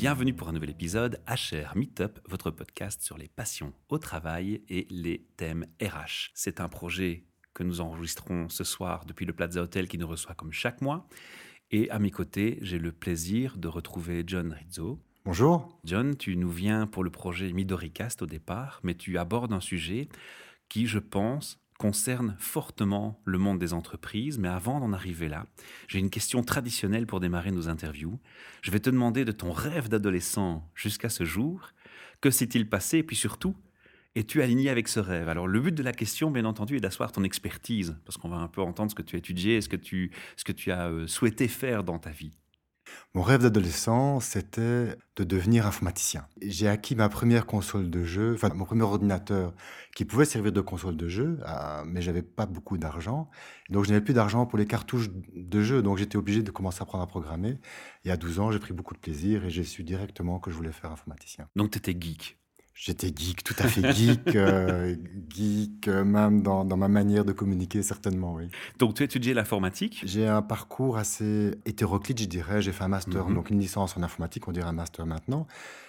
Bienvenue pour un nouvel épisode HR Meetup, votre podcast sur les passions au travail et les thèmes RH. C'est un projet que nous enregistrons ce soir depuis le Plaza Hotel qui nous reçoit comme chaque mois. Et à mes côtés, j'ai le plaisir de retrouver John Rizzo. Bonjour. John, tu nous viens pour le projet Midoricast au départ, mais tu abordes un sujet qui, je pense, concerne fortement le monde des entreprises. Mais avant d'en arriver là, j'ai une question traditionnelle pour démarrer nos interviews. Je vais te demander de ton rêve d'adolescent jusqu'à ce jour. Que s'est-il passé? Et puis surtout, es-tu aligné avec ce rêve? Alors le but de la question, bien entendu, est d'asseoir ton expertise, parce qu'on va un peu entendre ce que tu as étudié, ce que tu, ce que tu as euh, souhaité faire dans ta vie. Mon rêve d'adolescent, c'était de devenir informaticien. J'ai acquis ma première console de jeu, enfin mon premier ordinateur qui pouvait servir de console de jeu, euh, mais j'avais pas beaucoup d'argent. Donc je n'avais plus d'argent pour les cartouches de jeu, donc j'étais obligé de commencer à apprendre à programmer. Et à 12 ans, j'ai pris beaucoup de plaisir et j'ai su directement que je voulais faire informaticien. Donc tu étais geek J'étais geek, tout à fait geek, euh, geek euh, même dans, dans, ma manière de communiquer, certainement, oui. Donc tu étudiais l'informatique J'ai un parcours assez hétéroclite, je dirais. J'ai fait un master, mhm. donc une licence en informatique, on dirait un master maintenant.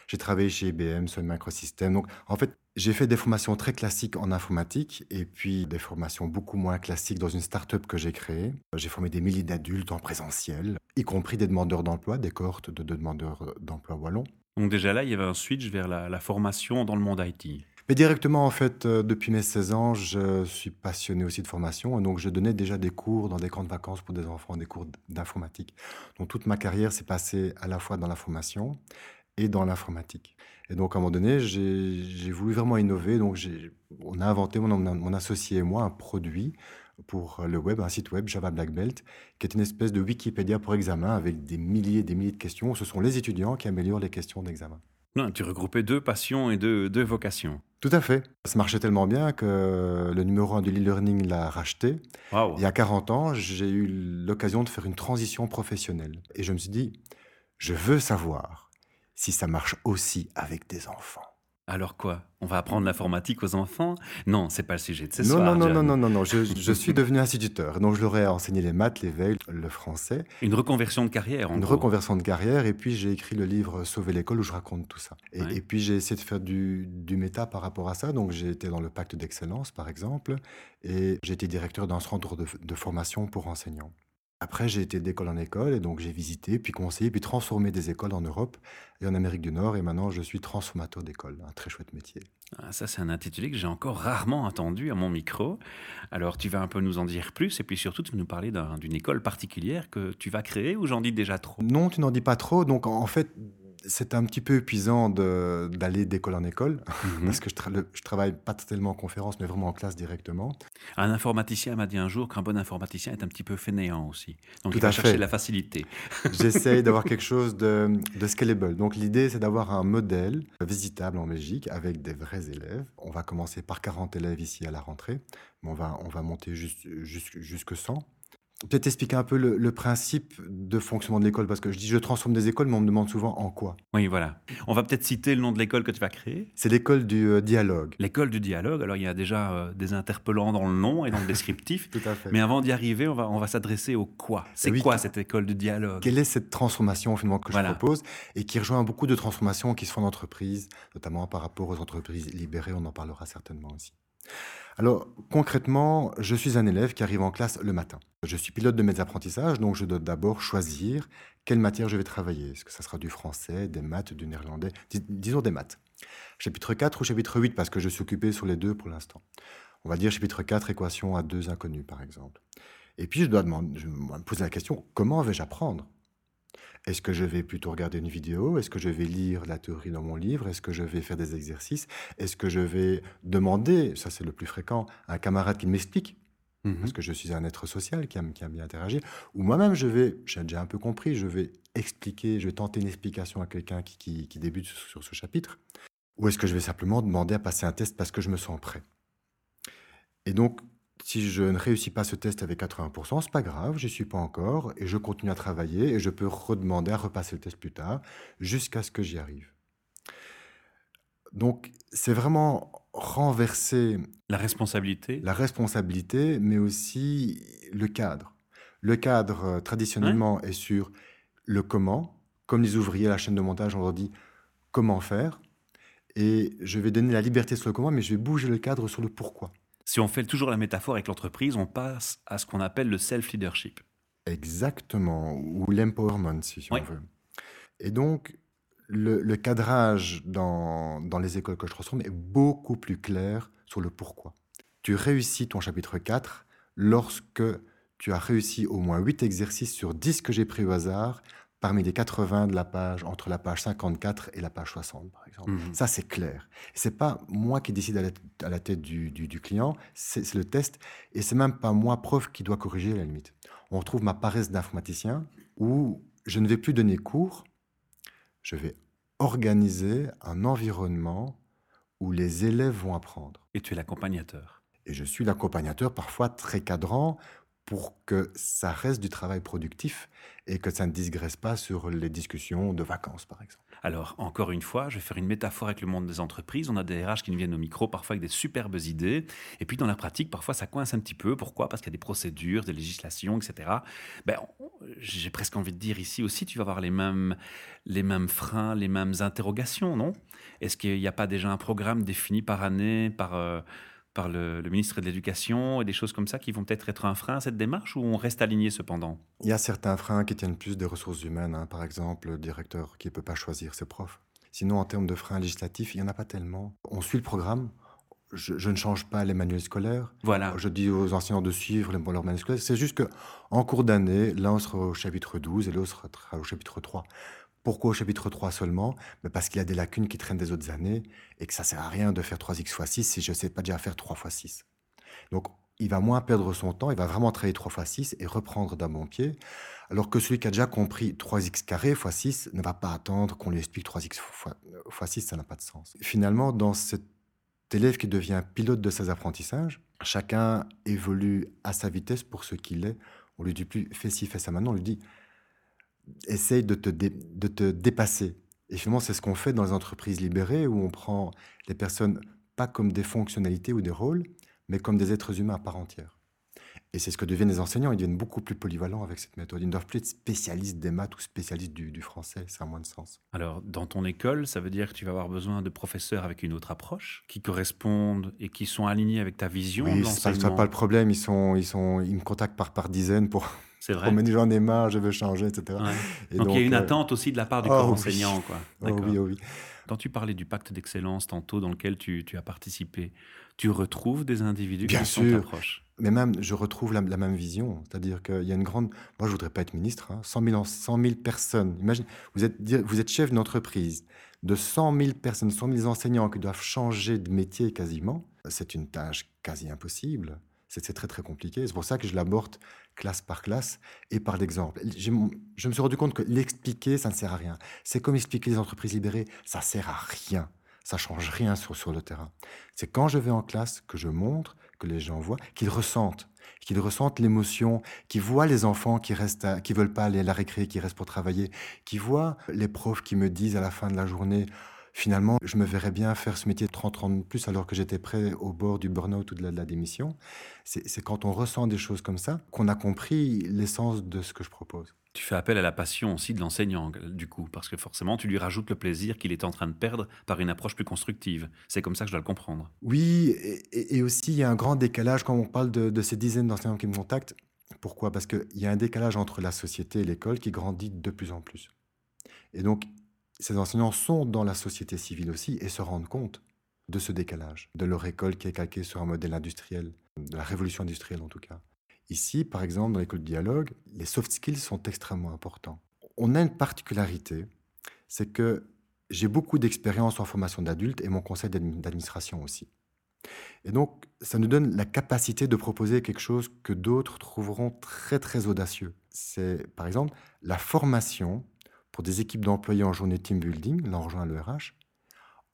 J'ai travaillé chez IBM, Sun Microsystems. Donc en fait, j'ai fait des formations très classiques en informatique et puis des formations beaucoup moins classiques dans une start-up que j'ai créée. J'ai formé des milliers d'adultes en présentiel, y compris des demandeurs d'emploi, des cohortes de demandeurs d'emploi wallons. Donc déjà là, il y avait un switch vers la, formation dans le monde IT. Mais directement, en fait, euh, depuis mes 16 ans, je suis passionné aussi de formation. Et donc, je donnais déjà des cours dans des camps de vacances pour des enfants, des cours d'informatique. Donc, toute ma carrière s'est passée à la fois dans la formation et dans l'informatique. Et donc, à un moment donné, j'ai voulu vraiment innover. Donc, on a inventé, mon, mon associé et moi, un produit pour le web, un site web Java Black Belt, qui est une espèce de Wikipédia pour examen avec des milliers et des milliers de questions. Ce sont les étudiants qui améliorent les questions d'examen. Non, tu regroupais deux passions et deux, deux, vocations. Tout à fait. Ça marchait tellement bien que le numéro 1 de l'e-learning l'a racheté. Il y a 40 ans, j'ai eu l'occasion de faire une transition professionnelle. Et je me suis dit, je veux savoir si ça marche aussi avec des enfants. Alors quoi On va apprendre l'informatique aux enfants? Non, c'est pas le sujet de ce non, soir. Non, non, non, non, non, non, je, je suis devenu instituteur. Donc je leur ai enseigné les maths, les veilles, le français. Une reconversion de carrière, en Une reconversion de carrière. Et puis j'ai écrit le livre Sauver l'école où je raconte tout ça. Et, puis j'ai essayé de faire du, du méta par rapport à ça. Donc j'ai été dans le pacte d'excellence, par exemple. Et j'ai été directeur d'un centre de, de formation pour enseignants. Après, j'ai été d'école en école et donc j'ai visité, puis conseillé, puis transformé des écoles en Europe et en Amérique du Nord. Et maintenant, je suis transformateur d'école. Un très chouette métier. Ah, ça, c'est un intitulé que j'ai encore rarement entendu à mon micro. Alors, tu vas un peu nous en dire plus et puis surtout, tu vas nous parler d'une école particulière que tu vas créer ou j'en dis déjà trop? Non, tu n'en dis pas trop. Donc, en fait, c'est un petit peu épuisant d'aller d'école en école, mhm. parce que je, je, travaille pas tellement en conférence, mais vraiment en classe directement. Un informaticien m'a dit un jour qu'un bon informaticien est un petit peu fainéant aussi. Donc il va chercher la facilité. J'essaye d'avoir quelque chose de, de scalable. Donc l'idée, c'est d'avoir un modèle visitable en Belgique avec des vrais élèves. On va commencer par 40 élèves ici à la rentrée, mais on va, on va monter jusque 100 peut-être expliquer un peu le, principe de fonctionnement de l'école, parce que je dis je transforme des écoles, mais on me demande souvent en quoi. Oui, voilà. On va peut-être citer le nom de l'école que tu vas créer. C'est l'école du euh, dialogue. L'école du dialogue. Alors il y a déjà euh, des interpellants dans le nom et dans le descriptif. Tout à fait. Mais avant d'y arriver, on va, on va s'adresser au quoi. C'est quoi cette école du dialogue? Quelle est cette transformation finalement que je propose et qui rejoint beaucoup de transformations qui se font en entreprise, notamment par rapport aux entreprises libérées. On en parlera certainement aussi. Alors concrètement, je suis un élève qui arrive en classe le matin. Je suis pilote de mes apprentissages, donc je dois d'abord choisir quelle matière je vais travailler. Est-ce que ça sera du français, des maths, du néerlandais? Disons des maths. Chapitre 4 ou chapitre 8, parce que je suis occupé sur les deux pour l'instant. On va dire chapitre 4, équation à deux inconnus, par exemple. Et puis je dois demander, je me poser la question, comment vais-je apprendre? Est-ce que je vais plutôt regarder une vidéo? Est-ce que je vais lire la théorie dans mon livre? Est-ce que je vais faire des exercices? Est-ce que je vais demander, ça c'est le plus fréquent, à un camarade qui m'explique? Mmh parce que je suis un être social qui aime, qui bien interagir, ou moi-même je vais, j'ai déjà un peu compris, je vais expliquer, je vais tenter une explication à quelqu'un qui, qui débute sur ce chapitre, ou est-ce que je vais simplement demander à passer un test parce que je me sens prêt? Et donc, si je ne réussis pas ce test avec 80%, c'est pas grave, je suis pas encore et je continue à travailler et je peux redemander à repasser le test plus tard jusqu'à ce que j'y arrive. Donc, c'est vraiment renverser la responsabilité, la responsabilité, mais aussi le cadre. Le cadre euh, traditionnellement est sur le comment, comme les ouvriers à la chaîne de montage, on leur dit comment faire. Et je vais donner la liberté sur le comment, mais je vais bouger le cadre sur le pourquoi. Si on fait toujours la métaphore avec l'entreprise, on passe à ce qu'on appelle le self-leadership. Exactement, ou l'empowerment, si on veut. Et donc, le, cadrage dans, dans, les écoles que je transforme est beaucoup plus clair sur le pourquoi. Tu réussis ton chapitre 4 lorsque tu as réussi au moins 8 exercices sur 10 que j'ai pris au hasard parmi les 80 de la page, entre la page 54 et la page 60, par exemple. Mhm. Ça, c'est clair. C'est pas moi qui décide à la, tête du, du, client, c'est le test, et c'est même pas moi, prof, qui doit corriger à la limite. On retrouve ma paresse d'informaticien, où je ne vais plus donner cours, je vais organiser un environnement où les élèves vont apprendre. Et tu es l'accompagnateur. Et je suis l'accompagnateur, parfois très cadrant, pour que ça reste du travail productif et que ça ne digresse pas sur les discussions de vacances, par exemple. Alors, encore une fois, je vais faire une métaphore avec le monde des entreprises. On a des RH qui nous viennent au micro, parfois avec des superbes idées. Et puis, dans la pratique, parfois, ça coince un petit peu. Pourquoi? Parce qu'il y a des procédures, des législations, etc. Ben, j'ai presque envie de dire ici aussi, tu vas avoir les mêmes, les mêmes freins, les mêmes interrogations, non? Est-ce qu'il n'y a pas déjà un programme défini par année, par... Euh, par le, ministre de l'Éducation et des choses comme ça qui vont peut-être être un frein à cette démarche ou on reste aligné cependant? Il y a certains freins qui tiennent plus des ressources humaines, hein. par exemple le directeur qui ne peut pas choisir ses profs. Sinon, en termes de freins législatifs, il n'y en a pas tellement. On suit le programme. Je, ne change pas les manuels scolaires. Voilà. Je dis aux enseignants de suivre les, leurs manuels scolaires. C'est juste qu'en cours d'année, l'un sera au chapitre 12 et l'autre sera au chapitre 3. Pourquoi au chapitre 3 seulement? Mais Parce qu'il y a des lacunes qui traînent des autres années et que ça sert à rien de faire 3x x 6 si je ne sais pas déjà faire 3 x 6. Donc, il va moins perdre son temps, il va vraiment travailler 3 x 6 et reprendre d'un bon pied, alors que celui qui a déjà compris 3x carré x 6 ne va pas attendre qu'on lui explique 3x x 6, ça n'a pas de sens. Finalement, dans cet élève qui devient pilote de ses apprentissages, chacun évolue à sa vitesse pour ce qu'il est. On lui dit plus fais ci, fais ça maintenant, on lui dit essaye de te, de te dépasser. Et finalement, c'est ce qu'on fait dans les entreprises libérées où on prend les personnes pas comme des fonctionnalités ou des rôles, mais comme des êtres humains à part entière. Et c'est ce que deviennent les enseignants. Ils deviennent beaucoup plus polyvalents avec cette méthode. Ils ne doivent plus être spécialistes des maths ou spécialistes du, du français. Ça a moins de sens. Alors, dans ton école, ça veut dire que tu vas avoir besoin de professeurs avec une autre approche, qui correspondent et qui sont alignés avec ta vision oui, de l'enseignement. n'est pas le problème. Ils, sont, ils, sont, ils me contactent par, par dizaines pour, c'est vrai. Mais j'en ai marre, je veux changer, etc. donc, il y a une euh, attente aussi de la part du oh corps enseignant. Quoi. Oh oui, oh oui. Quand tu parlais du pacte d'excellence tantôt dans lequel tu, tu, as participé, tu retrouves des individus Bien qui sûr. sont Mais même, je retrouve la, même vision. C'est-à-dire qu'il y a une grande... Moi, je voudrais pas être ministre. Hein. 100, 000, 100 000 personnes. Imagine, vous êtes, vous êtes chef d'une entreprise de 100 000 personnes, 100 000 enseignants qui doivent changer de métier quasiment. C'est une tâche quasi impossible. C'est très très compliqué. C'est pour ça que je l'aborde classe par classe et par l'exemple. Je me suis rendu compte que l'expliquer, ça ne sert à rien. C'est comme expliquer les entreprises libérées, ça sert à rien. Ça change rien sur, sur le terrain. C'est quand je vais en classe que je montre, que les gens voient, qu'ils ressentent, qu'ils ressentent l'émotion, qu'ils voient les enfants qui restent, qui veulent pas aller à la récré, qui restent pour travailler, qui voient les profs qui me disent à la fin de la journée finalement, je me verrais bien faire ce métier de 30 ans de plus alors que j'étais prêt au bord du burn-out ou de la, démission. C'est quand on ressent des choses comme ça qu'on a compris l'essence de ce que je propose. Tu fais appel à la passion aussi de l'enseignant, du coup, parce que forcément, tu lui rajoutes le plaisir qu'il est en train de perdre par une approche plus constructive. C'est comme ça que je dois le comprendre. Oui, et, aussi, il y a un grand décalage quand on parle de, de ces dizaines d'enseignants qui me contactent. Pourquoi? Parce qu'il y a un décalage entre la société et l'école qui grandit de plus en plus. Et donc, ces enseignants sont dans la société civile aussi et se rendent compte de ce décalage, de leur école qui est calquée sur un modèle industriel, de la révolution industrielle en tout cas. Ici, par exemple, dans l'école de dialogue, les soft skills sont extrêmement importants. On a une particularité, c'est que j'ai beaucoup d'expérience en formation d'adultes et mon conseil d'administration aussi. Et donc, ça nous donne la capacité de proposer quelque chose que d'autres trouveront très, très audacieux. C'est, par exemple, la formation pour des équipes d'employés en journée team building, là on rejoint le RH,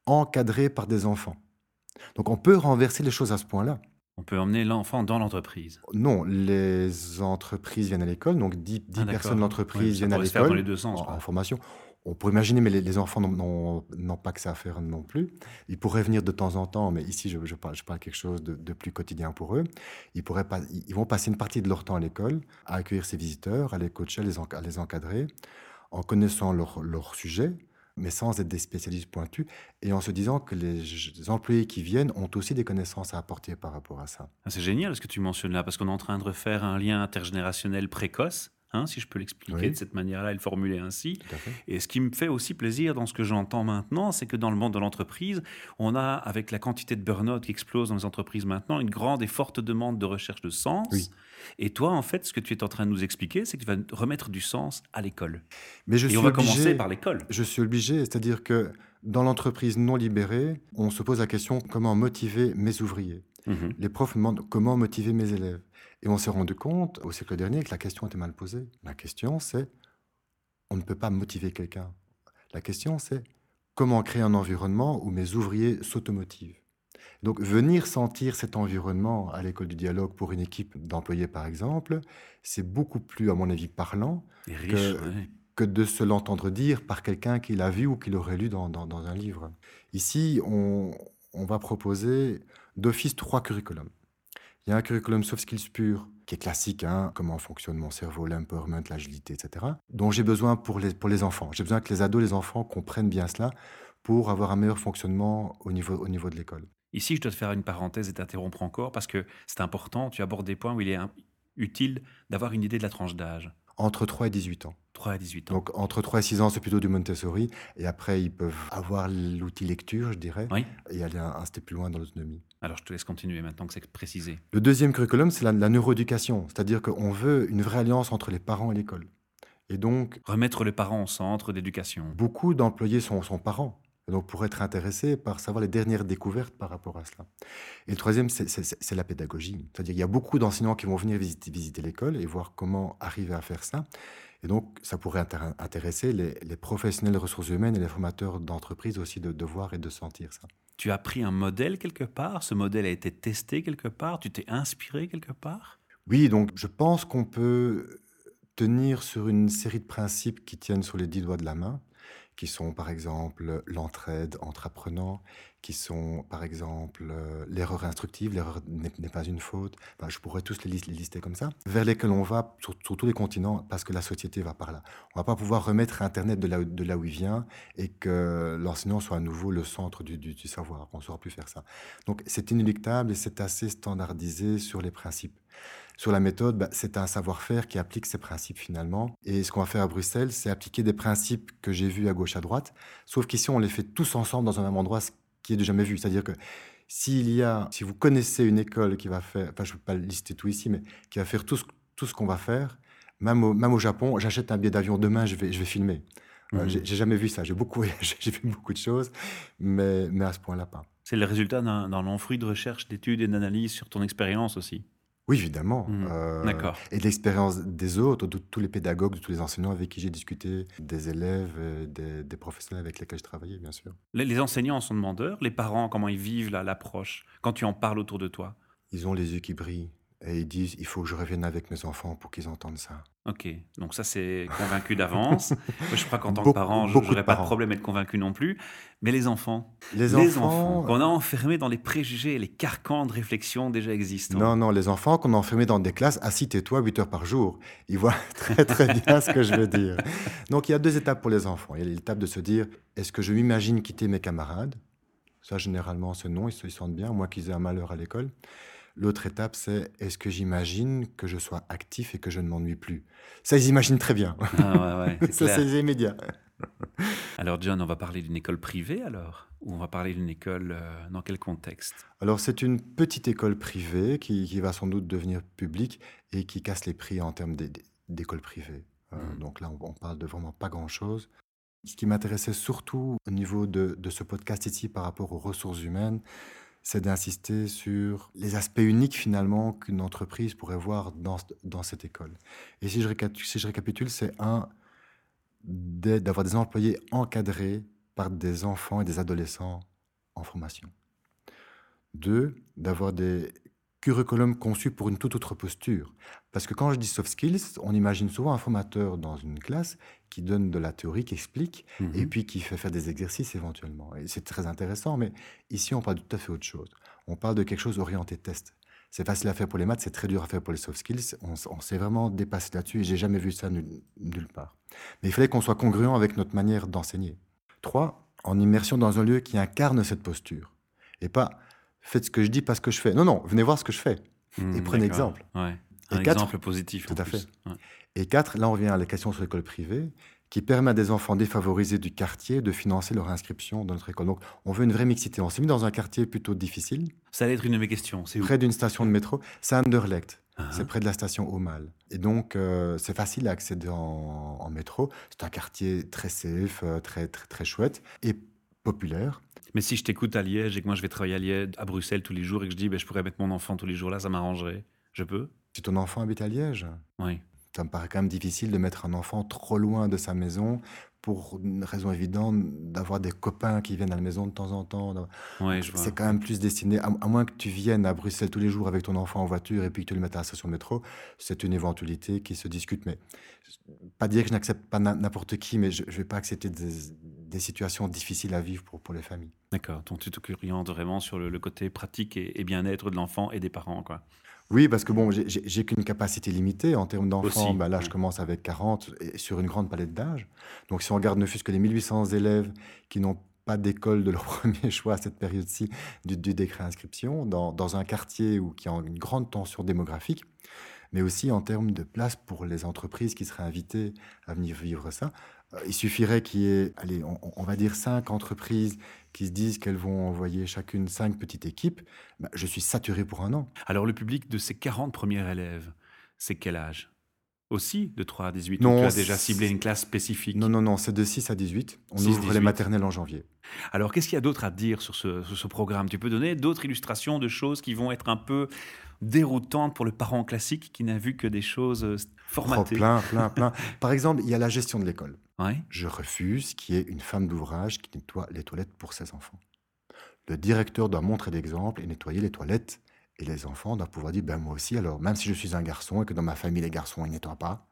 encadrées par des enfants. Donc on peut renverser les choses à ce point-là. On peut emmener l'enfant dans l'entreprise. Non, les entreprises viennent à l'école, donc 10, ah, personnes de l'entreprise viennent à l'école. dans les deux sens. En, formation. On pourrait imaginer, mais les, enfants n'ont pas que ça à faire non plus. Ils pourraient venir de temps en temps, mais ici, je, je, parle, je parle quelque chose de, plus quotidien pour eux. Ils, pourraient pas, ils vont passer une partie de leur temps à l'école, à accueillir ces visiteurs, à les coacher, à les, à les encadrer en connaissant leur, leur sujet, mais sans être des spécialistes pointus, et en se disant que les, employés qui viennent ont aussi des connaissances à apporter par rapport à ça. Ah, c'est génial ce que tu mentionnes là, parce qu'on est en train de refaire un lien intergénérationnel précoce Hein, si je peux l'expliquer de cette manière-là et le formuler ainsi. Et ce qui me fait aussi plaisir dans ce que j'entends maintenant, c'est que dans le monde de l'entreprise, on a, avec la quantité de burn-out qui explose dans les entreprises maintenant, une grande et forte demande de recherche de sens. Et toi, en fait, ce que tu es en train de nous expliquer, c'est que tu vas remettre du sens à l'école. Mais je et on va commencer par l'école. Je suis obligé, c'est-à-dire que dans l'entreprise non libérée, on se pose la question comment motiver mes ouvriers? Mhm. Les profs me demandent comment motiver mes élèves? Et on s'est rendu compte au siècle dernier que la question était mal posée. La question, c'est on ne peut pas motiver quelqu'un. La question, c'est comment créer un environnement où mes ouvriers s'automotivent? Donc venir sentir cet environnement à l'école du dialogue pour une équipe d'employés, par exemple, c'est beaucoup plus, à mon avis, parlant que, de se l'entendre dire par quelqu'un qui l'a vu ou qui l'aurait lu dans, un livre. Ici, on, on va proposer d'office trois curriculums. Il y a un curriculum soft skills pur, qui est classique, hein, comment fonctionne mon cerveau, l'empowerment, l'agilité, etc., dont j'ai besoin pour les, pour les enfants. J'ai besoin que les ados, les enfants comprennent bien cela pour avoir un meilleur fonctionnement au niveau, au niveau de l'école. Ici, je dois te faire une parenthèse et t'interrompre encore parce que c'est important, tu abordes des points où il est utile d'avoir une idée de la tranche d'âge. Entre 3 et 18 ans. 3 à 18 ans. Donc entre 3 et 6 ans, c'est plutôt du Montessori. Et après, ils peuvent avoir l'outil lecture, je dirais, et aller un, step plus loin dans l'autonomie. Alors je te laisse continuer maintenant que c'est précisé. Le deuxième curriculum, c'est la, neuroéducation. C'est-à-dire qu'on veut une vraie alliance entre les parents et l'école. Et donc... Remettre les parents au centre d'éducation. Beaucoup d'employés sont, sont parents. donc, pour être intéressés par savoir les dernières découvertes par rapport à cela. Et le troisième, c'est la pédagogie. C'est-à-dire qu'il y a beaucoup d'enseignants qui vont venir visiter, visiter l'école et voir comment arriver à faire ça. Et donc, ça pourrait intéresser les, professionnels de ressources humaines et les formateurs d'entreprise aussi de, de, voir et de sentir ça. Tu as pris un modèle quelque part? Ce modèle a été testé quelque part? Tu t'es inspiré quelque part? Oui, donc je pense qu'on peut tenir sur une série de principes qui tiennent sur les dix doigts de la main qui sont par exemple l'entraide entre apprenants, qui sont par exemple euh, l'erreur instructive, l'erreur n'est pas une faute, je pourrais tous les, lister comme ça, vers lesquels on va sur, tous les continents parce que la société va par là. On va pas pouvoir remettre Internet de là, de là où il vient et que l'enseignant soit à nouveau le centre du, du savoir. On ne saura plus faire ça. Donc c'est inéluctable et c'est assez standardisé sur les principes. Sur la méthode, bah, c'est un savoir-faire qui applique ces principes finalement. Et ce qu'on va faire à Bruxelles, c'est appliquer des principes que j'ai vus à gauche, à droite. Sauf qu'ici, on les fait tous ensemble dans un même endroit, ce qui est de jamais vu. C'est-à-dire que s'il y a, si vous connaissez une école qui va faire, enfin, je ne peux pas lister tout ici, mais qui va faire tout ce, tout ce qu'on va faire, même au, même au Japon, j'achète un billet d'avion demain, je vais, je vais filmer. Euh, mmh. j'ai jamais vu ça. J'ai beaucoup, j'ai vu beaucoup de choses, mais, mais à ce point-là pas. C'est le résultat d'un long fruit de recherche, d'études et d'analyse sur ton expérience aussi. Oui, évidemment. Mmh. Euh, D'accord. Et de l'expérience des autres, de tous les pédagogues, de tous les enseignants avec qui j'ai discuté, des élèves, euh, des, des, professionnels avec lesquels je travaillais, bien sûr. Les, enseignants sont demandeurs, les parents, comment ils vivent l'approche quand tu en parles autour de toi? Ils ont les yeux qui brillent et ils disent il faut que je revienne avec mes enfants pour qu'ils entendent ça. Ok, donc ça c'est convaincu d'avance. je crois qu'en tant que parent, je n'aurais pas de problème à être convaincu non plus. Mais les enfants, les, enfants, qu'on a enfermés dans les préjugés, les carcans de réflexion déjà existants. Non, non, les enfants qu'on a enfermés dans des classes, assis tais-toi 8 heures par jour. Ils voient très très bien ce que je veux dire. Donc il y a deux étapes pour les enfants. Il y a l'étape de se dire est-ce que je m'imagine quitter mes camarades? Ça généralement c'est non, ils se sentent bien, moi qu'ils aient un malheur à l'école. L'autre étape, c'est est-ce que j'imagine que je sois actif et que je ne m'ennuie plus? Ça, ils imaginent très bien. Ah ouais, ouais, Ça, c'est immédiat. alors, John, on va parler d'une école privée alors? Ou on va parler d'une école euh, dans quel contexte? Alors, c'est une petite école privée qui, va sans doute devenir publique et qui casse les prix en termes d'école privée. Euh, hmm. Donc là, on, parle de vraiment pas grand-chose. Ce qui m'intéressait surtout au niveau de, de ce podcast ici par rapport aux ressources humaines, c'est d'insister sur les aspects uniques finalement qu'une entreprise pourrait voir dans, dans cette école. Et si je, si je récapitule, c'est un, d'avoir des employés encadrés par des enfants et des adolescents en formation. Deux, d'avoir des curriculum conçu pour une toute autre posture. Parce que quand je dis soft skills, on imagine souvent un formateur dans une classe qui donne de la théorie, qui explique, et mhm. puis qui fait faire des exercices éventuellement. Et c'est très intéressant, mais ici, on parle de tout à fait autre chose. On parle de quelque chose orienté test. C'est facile à faire pour les maths, c'est très dur à faire pour les soft skills. On, s'est vraiment dépassé là-dessus et j'ai jamais vu ça nulle part. Mais il fallait qu'on soit congruent avec notre manière d'enseigner. Trois, en immersion dans un lieu qui incarne cette posture. Et pas faites ce que je dis parce que je fais. Non, non, venez voir ce que je fais. Hmm, et prenez exemple. Ouais. Un exemple positif. Tout à fait. Et quatre, là on revient à la question sur l'école privée qui permet à des enfants défavorisés du quartier de financer leur inscription dans notre école. Donc, on veut une vraie mixité. On s'est mis dans un quartier plutôt difficile. Ça allait être une de mes questions. C'est Près d'une station de métro. C'est Anderlecht. Ah. C'est près de la station Aumale. Et donc, euh, c'est facile à accéder en, métro. C'est un quartier très safe, euh, très, très, très chouette et populaire. Mais si je t'écoute à Liège et que moi je vais travailler à Liège, à Bruxelles tous les jours et que je dis ben, je pourrais mettre mon enfant tous les jours là, ça m'arrangerait. Je peux? Si ton enfant habite à Liège? Oui ça me paraît quand même difficile de mettre un enfant trop loin de sa maison pour une raison évidente d'avoir des copains qui viennent à la maison de temps en temps. c'est quand même plus destiné, à, moins que tu viennes à Bruxelles tous les jours avec ton enfant en voiture et puis que tu le mettes à la station métro, c'est une éventualité qui se discute. Mais pas dire que je n'accepte pas n'importe qui, mais je ne vais pas accepter des, situations difficiles à vivre pour, pour les familles. D'accord, donc tu t'orientes vraiment sur le, côté pratique et, et bien-être de l'enfant et des parents. quoi. Oui, parce que bon, j'ai qu'une capacité limitée en termes d'enfants. Bah, là, je commence avec 40 et sur une grande palette d'âge. Donc, si on regarde ne fût-ce que les 1800 élèves qui n'ont pas d'école de leur premier choix à cette période-ci du, décret d'inscription, dans, dans, un quartier où, qui a une grande tension démographique, mais aussi en termes de place pour les entreprises qui seraient invitées à venir vivre ça. Euh, il suffirait qu'il y ait, allez, on, va dire cinq entreprises qui se disent qu'elles vont envoyer chacune cinq petites équipes. Bah, je suis saturé pour un an. Alors le public de ces 40 premiers élèves, c'est quel âge? Aussi de 3 à 18 Non, tu as déjà ciblé une classe spécifique? Non, non, non, c'est de 6 à 18. On ouvre les maternelles en janvier. Alors, qu'est-ce qu'il y a d'autre à dire sur ce, sur ce programme? Tu peux donner d'autres illustrations de choses qui vont être un peu déroutantes pour le parent classique qui n'a vu que des choses euh, formatées? Oh, Plein, plein, plein. Par exemple, il y a la gestion de l'école. Je refuse qu'il y ait une femme d'ouvrage qui nettoie les toilettes pour ses enfants. Le directeur doit montrer l'exemple et nettoyer les toilettes. Et les enfants doivent pouvoir dire, ben moi aussi, alors même si je suis un garçon et que dans ma famille les garçons ils nettoient pas,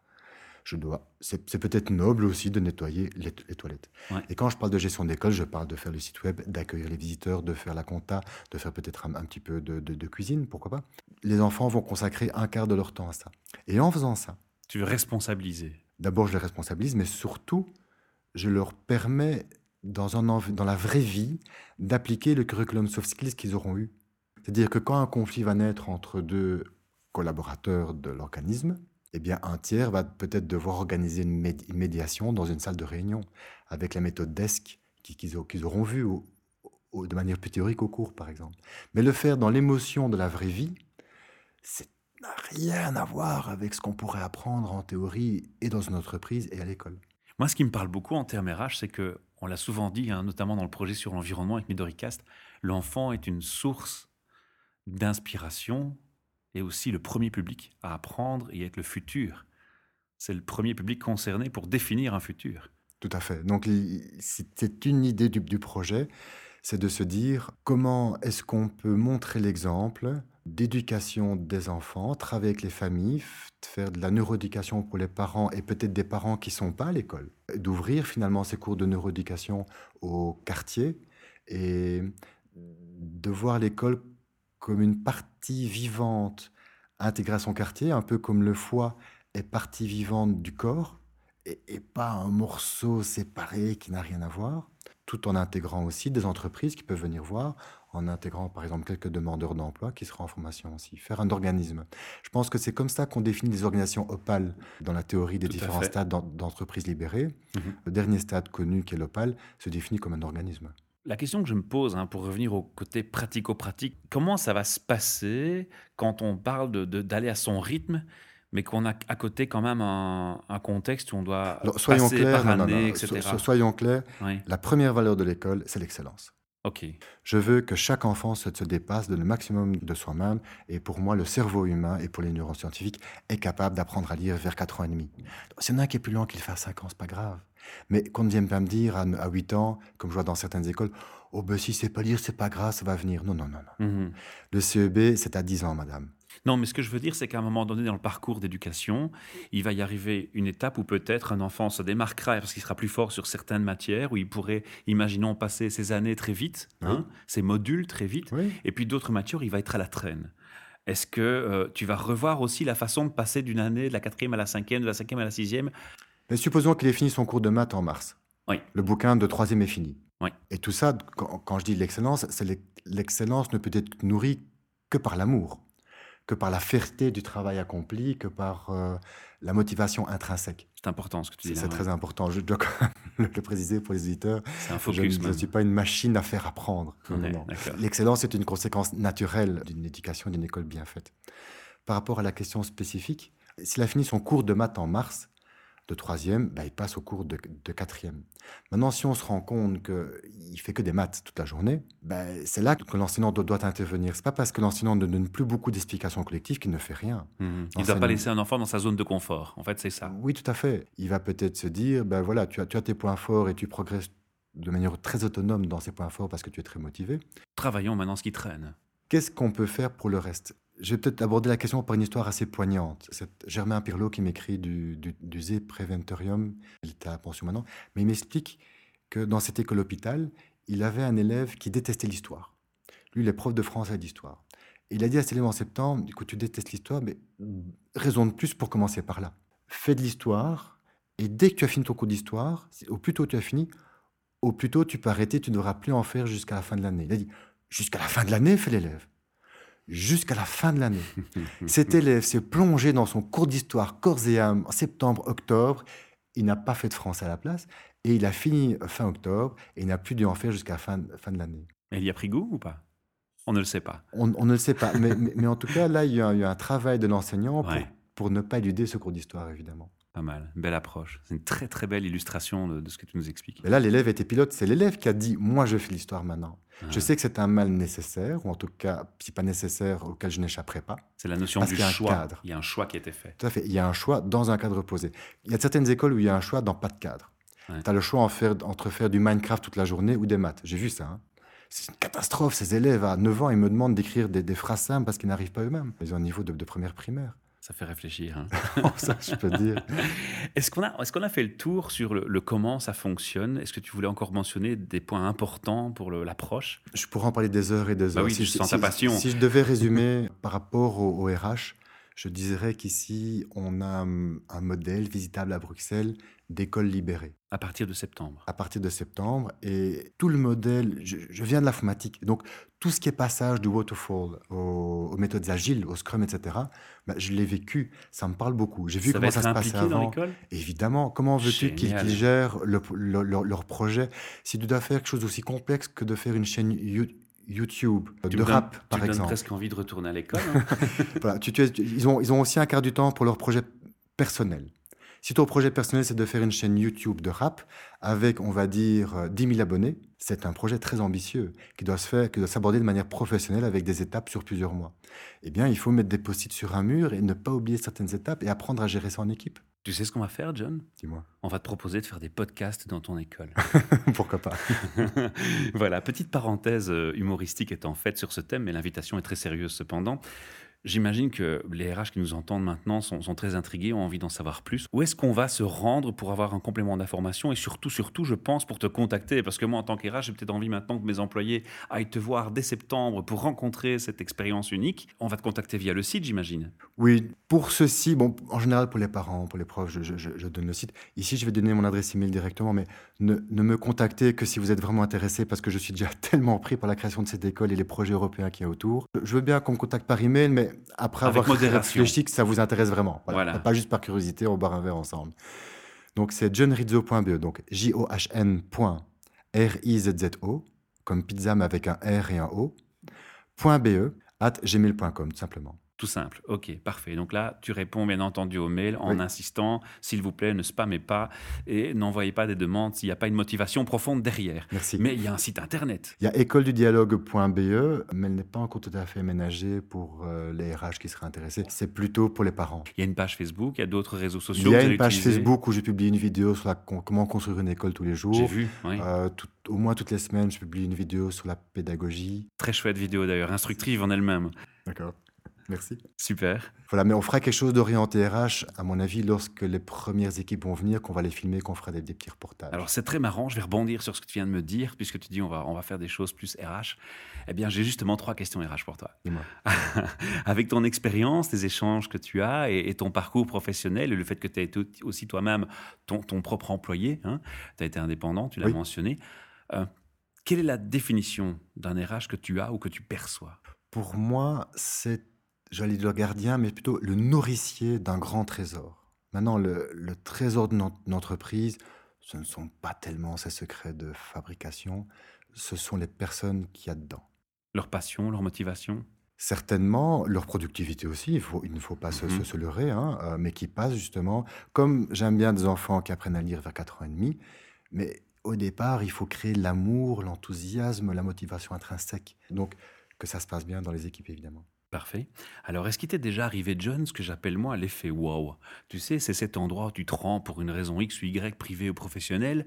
je dois. C'est peut-être noble aussi de nettoyer les, toilettes. Et quand je parle de gestion d'école, je parle de faire le site web, d'accueillir les visiteurs, de faire la compta, de faire peut-être un, petit peu de, de, cuisine, pourquoi pas. Les enfants vont consacrer un quart de leur temps à ça. Et en faisant ça, tu veux responsabiliser d'abord, je les responsabilise, mais surtout, je leur permets, dans, la vraie vie, d'appliquer le curriculum soft skills qu'ils auront eu. C'est-à-dire que quand un conflit va naître entre deux collaborateurs de l'organisme, eh bien, un tiers va peut-être devoir organiser une, médiation dans une salle de réunion avec la méthode DESC qu'ils auront vue de manière plus théorique au cours, par exemple. Mais le faire dans l'émotion de la vraie vie, c'est n'a rien à voir avec ce qu'on pourrait apprendre en théorie et dans une entreprise et à l'école. Moi, ce qui me parle beaucoup en termes RH, c'est que, on l'a souvent dit, hein, notamment dans le projet sur l'environnement avec Midoricast, l'enfant est une source d'inspiration et aussi le premier public à apprendre et être le futur. C'est le premier public concerné pour définir un futur. Tout à fait. Donc, c'est une idée du projet, c'est de se dire comment est-ce qu'on peut montrer l'exemple d'éducation des enfants, travailler avec les familles, faire de la neuroéducation pour les parents et peut-être des parents qui ne sont pas à l'école, d'ouvrir finalement ces cours de neuroéducation au quartier et de voir l'école comme une partie vivante intégrée à son quartier, un peu comme le foie est partie vivante du corps et, et pas un morceau séparé qui n'a rien à voir, tout en intégrant aussi des entreprises qui peuvent venir voir, en intégrant par exemple quelques demandeurs d'emploi qui seront en formation aussi, faire un organisme. Je pense que c'est comme ça qu'on définit les organisations opales dans la théorie des différents stades d'entreprises libérées. Mhm. Le dernier stade connu qui est l'opale se définit comme un organisme. La question que je me pose, hein, pour revenir au côté pratico-pratique, comment ça va se passer quand on parle d'aller à son rythme mais qu'on a à côté quand même un, contexte où on doit soyons passer clairs, par année, etc. soyons clairs, la première valeur de l'école, c'est l'excellence. Je veux que chaque enfant se, dépasse de le maximum de soi-même. Et pour moi, le cerveau humain, et pour les neuroscientifiques, est capable d'apprendre à lire vers 4 ans et demi. S'il y en a un qui est plus lent qu'il fait à 5 ans, c'est pas grave. Mais qu'on ne vienne pas me dire à, 8 ans, comme je vois dans certaines écoles, oh ben si c'est pas lire, c'est pas grave, ça va venir. Non, non, non, non. Mhm. Le CEB, c'est à 10 ans, madame. Non, mais ce que je veux dire, c'est qu'à un moment donné dans le parcours d'éducation, il va y arriver une étape où peut-être un enfant se démarquera parce qu'il sera plus fort sur certaines matières, où il pourrait, imaginons, passer ses années très vite, hein, ses modules très vite, et puis d'autres matières, il va être à la traîne. Est-ce que euh, tu vas revoir aussi la façon de passer d'une année de la quatrième à la cinquième, de la cinquième à la sixième? Mais supposons qu'il ait fini son cours de maths en mars. Oui. Le bouquin de troisième est fini. Oui. Et tout ça, quand, je dis l'excellence, c'est l'excellence ne peut être nourrie que par l'amour, que par la fierté du travail accompli, que par euh, la motivation intrinsèque. C'est important ce que tu dis. C'est très important. Je dois quand même le préciser pour les auditeurs. C'est un focus. Je ne suis pas une machine à faire apprendre. L'excellence est une conséquence naturelle d'une éducation, d'une école bien faite. Par rapport à la question spécifique, s'il a fini son cours de maths en mars, de troisième, bah, il passe au cours de, quatrième. Maintenant, si on se rend compte qu'il fait que des maths toute la journée, bah, c'est là que l'enseignant doit, intervenir. C'est pas parce que l'enseignant ne donne plus beaucoup d'explications collectives qu'il ne fait rien. Mmh. Il ne doit pas laisser un enfant dans sa zone de confort. En fait, c'est ça. Oui, tout à fait. Il va peut-être se dire, ben voilà, tu as, tu as tes points forts et tu progresses de manière très autonome dans ces points forts parce que tu es très motivé. Travaillons maintenant ce qui traîne. Qu'est-ce qu'on peut faire pour le reste? Je vais peut-être aborder la question par une histoire assez poignante. C'est Germain Pirlo qui m'écrit du, Z Preventorium, il était à pension maintenant, mais il m'explique que dans cette école hôpital, il avait un élève qui détestait l'histoire. Lui, il est prof de français et d'histoire. Il a dit à cet élève en septembre, écoute, tu détestes l'histoire, mais raison de plus pour commencer par là. Fais de l'histoire, et dès que tu as fini ton cours d'histoire, au plus tôt tu as fini, au plus tôt tu peux arrêter, tu ne devras plus en faire jusqu'à la fin de l'année. Il a dit, jusqu'à la fin de l'année, fait l'élève jusqu'à la fin de l'année. Cet élève s'est plongé dans son cours d'histoire corps et âme en septembre, octobre. Il n'a pas fait de français à la place et il a fini fin octobre et il n'a plus dû en faire jusqu'à la fin, fin de l'année. Mais il y a pris goût ou pas? On ne le sait pas. On, ne le sait pas. mais, mais, en tout cas, là, il y a, eu un travail de l'enseignant pour, pour ne pas éluder ce cours d'histoire, évidemment. Pas mal, belle approche. C'est une très très belle illustration de, ce que tu nous expliques. Et là, l'élève était pilote. C'est l'élève qui a dit Moi, je fais l'histoire maintenant. Ah. Je sais que c'est un mal nécessaire, ou en tout cas, si pas nécessaire, auquel je n'échapperai pas. C'est la notion du choix. Cadre. Il y a un choix qui a été fait. Tout à fait. Il y a un choix dans un cadre posé. Il y a certaines écoles où il y a un choix dans pas de cadre. Tu as le choix en faire, entre faire du Minecraft toute la journée ou des maths. J'ai vu ça. Hein. C'est une catastrophe. Ces élèves à 9 ans, ils me demandent d'écrire des, phrases simples parce qu'ils n'arrivent pas eux-mêmes. Ils ont un niveau de, de première primaire. Ça fait réfléchir. Hein. Ça, je peux dire. Est-ce qu'on a, est qu'on a fait le tour sur le, comment ça fonctionne? Est-ce que tu voulais encore mentionner des points importants pour l'approche? Je pourrais en parler des heures et des bah heures. oui, si, je, sens ta passion. Si je devais résumer par rapport au, au RH, je dirais qu'ici, on a hum, un modèle visitable à Bruxelles d'école libérée. À partir de septembre. À partir de septembre. Et tout le modèle, je, viens de l'informatique, donc tout ce qui est passage du waterfall aux, méthodes agiles, au scrum, etc., bah, je l'ai vécu, ça me parle beaucoup. J'ai vu comment ça se passait avant. Dans Évidemment, comment veux-tu qu'ils gèrent leur projet? Si tu dois faire quelque chose d'aussi complexe que de faire une chaîne YouTube, de rap, par exemple. Tu presque envie de retourner à l'école. Hein. voilà, tu, ils, ont, ils ont aussi un quart du temps pour leur projet personnel. Si ton projet personnel, c'est de faire une chaîne YouTube de rap avec, on va dire, 10 euh, 000 abonnés, c'est un projet très ambitieux qui doit se faire, qui doit s'aborder de manière professionnelle avec des étapes sur plusieurs mois. Eh bien, il faut mettre des post-it sur un mur et ne pas oublier certaines étapes et apprendre à gérer ça en équipe. Tu sais ce qu'on va faire, John? Dis-moi. On va te proposer de faire des podcasts dans ton école. Pourquoi pas Voilà, petite parenthèse euh, humoristique étant faite sur ce thème, mais l'invitation est très sérieuse cependant. J'imagine que les RH qui nous entendent maintenant sont, très intrigués, ont envie d'en savoir plus. Où est-ce qu'on va se rendre pour avoir un complément d'information? Et surtout, surtout, je pense, pour te contacter Parce que moi, en tant qu'RH, j'ai peut-être envie maintenant que mes employés aillent te voir dès septembre pour rencontrer cette expérience unique. On va te contacter via le site, j'imagine. Oui, pour ceci, bon, en général, pour les parents, pour les profs, je, donne le site. Ici, je vais donner mon adresse email directement, mais ne, ne me contactez que si vous êtes vraiment intéressé parce que je suis déjà tellement pris par la création de cette école et les projets européens qu'il y a autour. Je veux bien qu'on me contacte par email, mais après avoir réfléchi que ça vous intéresse vraiment. Voilà. Pas juste par curiosité, on boire un verre ensemble. Donc c'est johnrizzo.be, donc J-O-H-N.R-I-Z-Z-O, comme pizza mais avec un R et un O, .be, at gmail.com, tout simplement. Tout simple. Ok, parfait. Donc là, tu réponds bien entendu au mail en insistant, s'il vous plaît, ne spammez pas et n'envoyez pas des demandes s'il n'y a pas une motivation profonde derrière. Merci. Mais il y a un site internet. Il y a écoledudialogue.be, mais elle n'est pas encore tout à fait aménagée pour euh, les RH qui seraient intéressés. C'est plutôt pour les parents. Il y a une page Facebook, il y a d'autres réseaux sociaux. Il y a une page Facebook où je publie une vidéo sur la, comment construire une école tous les jours. J'ai vu, oui. Euh, au moins toutes les semaines, je publie une vidéo sur la pédagogie. Très chouette vidéo d'ailleurs, instructive en elle-même. D'accord. Merci. Super. Voilà, mais on fera quelque chose d'orienté RH, à mon avis, lorsque les premières équipes vont venir, qu'on va les filmer, qu'on fera des, petits reportages. Alors c'est très marrant, je vais rebondir sur ce que tu viens de me dire, puisque tu dis on va, on va faire des choses plus RH. Eh bien, j'ai justement trois questions RH pour toi. Dis-moi. Avec ton expérience, tes échanges que tu as et, ton parcours professionnel et le fait que tu as été aussi toi-même ton, ton, propre employé, hein, tu as été indépendant, tu l'as mentionné. Euh, quelle est la définition d'un RH que tu as ou que tu perçois? Pour moi, c'est, j'allais dire le gardien, mais plutôt le nourricier d'un grand trésor. Maintenant, le, trésor d'une entreprise, ce ne sont pas tellement ses secrets de fabrication, ce sont les personnes qu'il y a dedans. Leur passion, leur motivation? Certainement, leur productivité aussi, il, faut, il ne faut pas se, mmh se, leurrer, hein, euh, mais qui passe justement, comme j'aime bien des enfants qui apprennent à lire vers 4 ans et demi, mais au départ, il faut créer l'amour, l'enthousiasme, la motivation intrinsèque. Donc, que ça se passe bien dans les équipes, évidemment. Parfait. Alors, est-ce qu'il t'est déjà arrivé, John, ce que j'appelle moi l'effet wow? Tu sais, c'est cet endroit où tu te rends pour une raison X ou Y, privée ou professionnelle,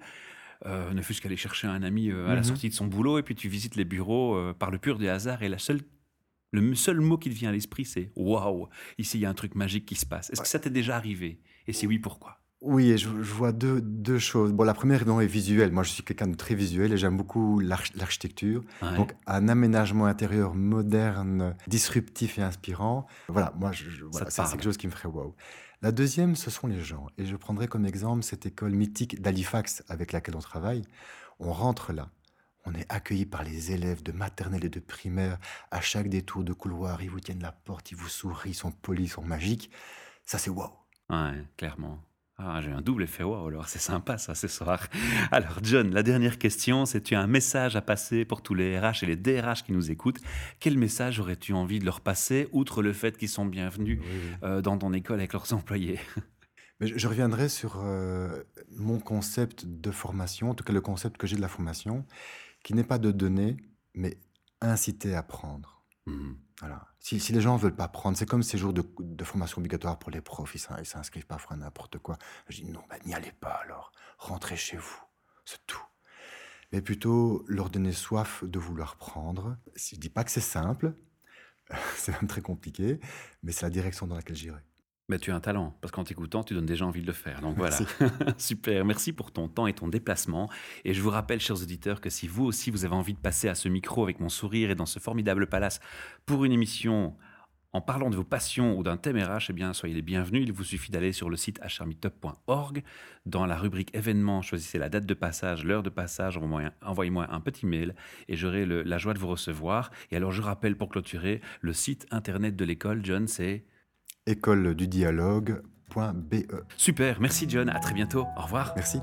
euh, ne fût-ce qu'aller chercher un ami euh, à la mhm. sortie de son boulot, et puis tu visites les bureaux euh, par le pur du hasard, et la seule, le seul mot qui te vient à l'esprit, c'est wow, ici il y a un truc magique qui se passe. Est-ce que ça t'est déjà arrivé? Et si oui, pourquoi? Oui, et je, vois deux, deux choses. Bon, la première non, est visuelle. Moi, je suis quelqu'un de très visuel et j'aime beaucoup l'architecture. Donc, un aménagement intérieur moderne, disruptif et inspirant. Voilà, moi, je, c'est quelque chose qui me ferait wow. La deuxième, ce sont les gens. Et je prendrai comme exemple cette école mythique d'Halifax avec laquelle on travaille. On rentre là. On est accueilli par les élèves de maternelle et de primaire. À chaque détour de couloir, ils vous tiennent la porte, ils vous sourient, ils sont polis, ils sont magiques. Ça, c'est wow. Ouais, clairement. Ah, j'ai un double effet wow, alors c'est sympa ça ce soir. Alors John, la dernière question, c'est tu as un message à passer pour tous les RH et les DRH qui nous écoutent? Quel message aurais-tu envie de leur passer, outre le fait qu'ils sont bienvenus euh, dans ton école avec leurs employés? Je, reviendrai sur euh, mon concept de formation, en tout cas le concept que j'ai de la formation, qui n'est pas de donner, mais inciter à apprendre. Voilà. Si, les gens ne veulent pas prendre, c'est comme ces jours de, formation obligatoire pour les profs, ils s'inscrivent parfois à n'importe quoi. Je dis non, bah, n'y allez pas alors, rentrez chez vous, c'est tout. Mais plutôt leur donner soif de vouloir prendre. Je ne dis pas que c'est simple, c'est même très compliqué, mais c'est la direction dans laquelle j'irai. Mais tu as un talent, parce qu'en t'écoutant, tu donnes déjà envie de le faire. Donc voilà. Super. Merci pour ton temps et ton déplacement. Et je vous rappelle, chers auditeurs, que si vous aussi vous avez envie de passer à ce micro avec mon sourire et dans ce formidable palace pour une émission en parlant de vos passions ou d'un thème RH, eh bien, soyez les bienvenus. Il vous suffit d'aller sur le site hrmeetup.org. Dans la rubrique événements, choisissez la date de passage, l'heure de passage, envoyez-moi un petit mail et j'aurai la joie de vous recevoir. Et alors, je rappelle pour clôturer, le site internet de l'école, John, c'est école du dialogue.be. Super, merci John, à très bientôt, au revoir. Merci.